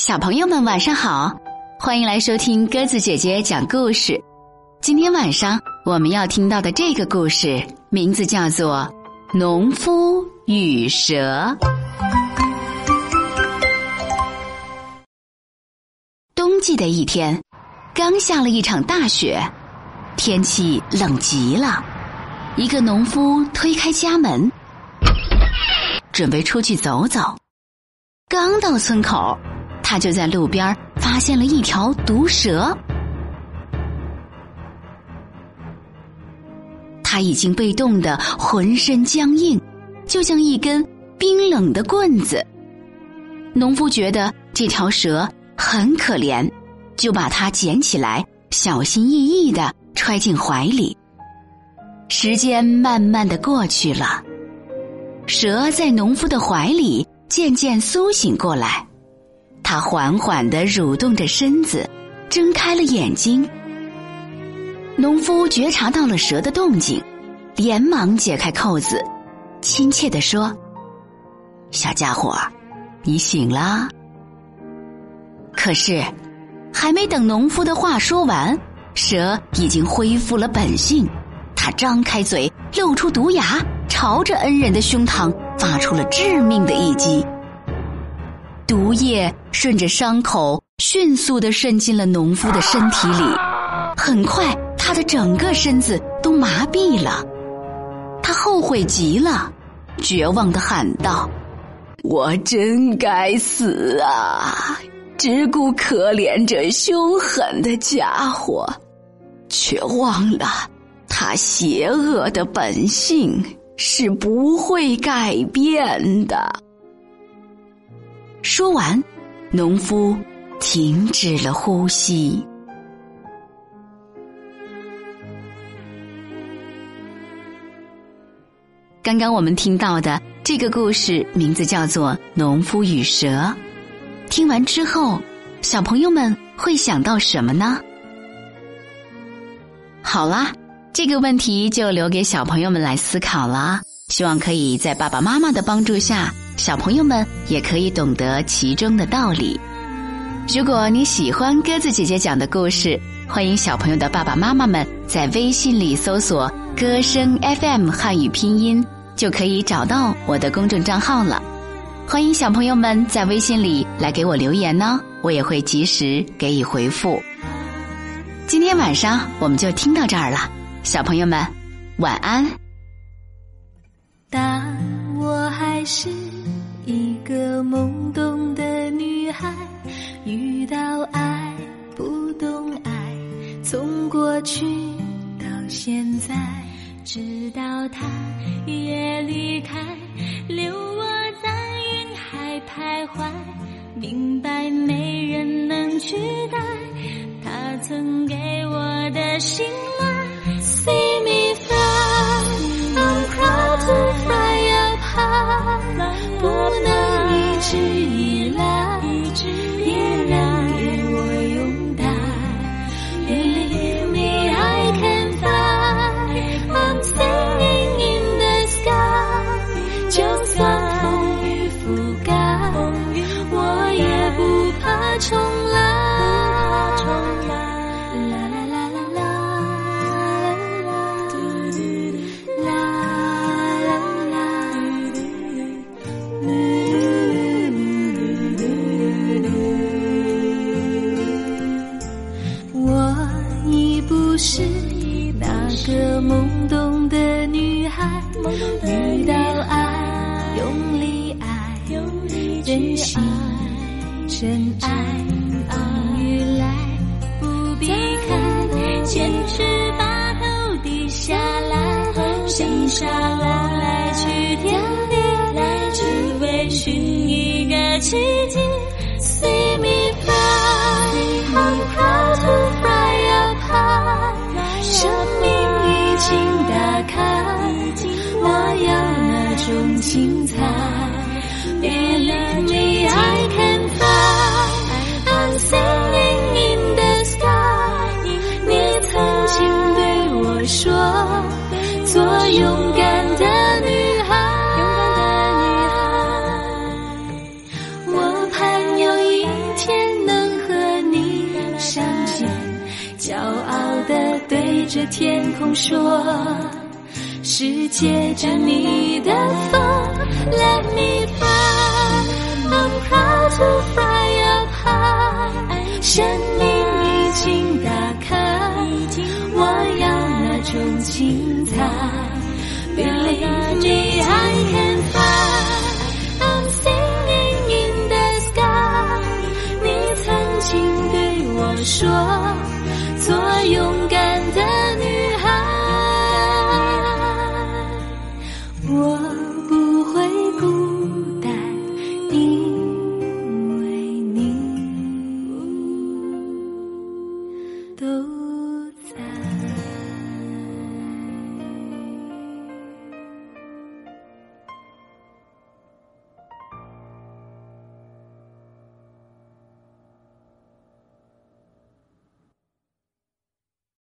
小朋友们晚上好，欢迎来收听鸽子姐姐讲故事。今天晚上我们要听到的这个故事，名字叫做《农夫与蛇》。冬季的一天，刚下了一场大雪，天气冷极了。一个农夫推开家门，准备出去走走。刚到村口，他就在路边发现了一条毒蛇。他已经被冻得浑身僵硬，就像一根冰冷的棍子。农夫觉得这条蛇很可怜，就把它捡起来，小心翼翼的揣进怀里。时间慢慢的过去了，蛇在农夫的怀里渐渐苏醒过来，他缓缓的蠕动着身子，睁开了眼睛。农夫觉察到了蛇的动静，连忙解开扣子，亲切的说：“小家伙，你醒了。”可是，还没等农夫的话说完，蛇已经恢复了本性。他张开嘴，露出毒牙，朝着恩人的胸膛发出了致命的一击。毒液顺着伤口迅速的渗进了农夫的身体里，很快他的整个身子都麻痹了。他后悔极了，绝望的喊道：“我真该死啊！只顾可怜这凶狠的家伙，却忘了。”他邪恶的本性是不会改变的。说完，农夫停止了呼吸。刚刚我们听到的这个故事名字叫做《农夫与蛇》。听完之后，小朋友们会想到什么呢？好啦。这个问题就留给小朋友们来思考了。希望可以在爸爸妈妈的帮助下，小朋友们也可以懂得其中的道理。如果你喜欢鸽子姐姐讲的故事，欢迎小朋友的爸爸妈妈们在微信里搜索“歌声 FM” 汉语拼音，就可以找到我的公众账号了。欢迎小朋友们在微信里来给我留言呢，我也会及时给予回复。今天晚上我们就听到这儿了。小朋友们，晚安。当我还是个懵懂的女孩，遇到爱不懂爱，从过去到现在，直到他也离开，留我在云海徘徊，明白没人能取代他曾给我的信赖。用力爱，真心真爱，风雨来不必看，坚持把头低下来，向沙漠来去天地，只为寻一个奇迹。空说，世界着你的风，Let me fly，I'm proud to fly up high，生命已经打开，我要那种精彩，Believe me I can fly，I'm singing in the sky，你曾经对我说，做勇敢。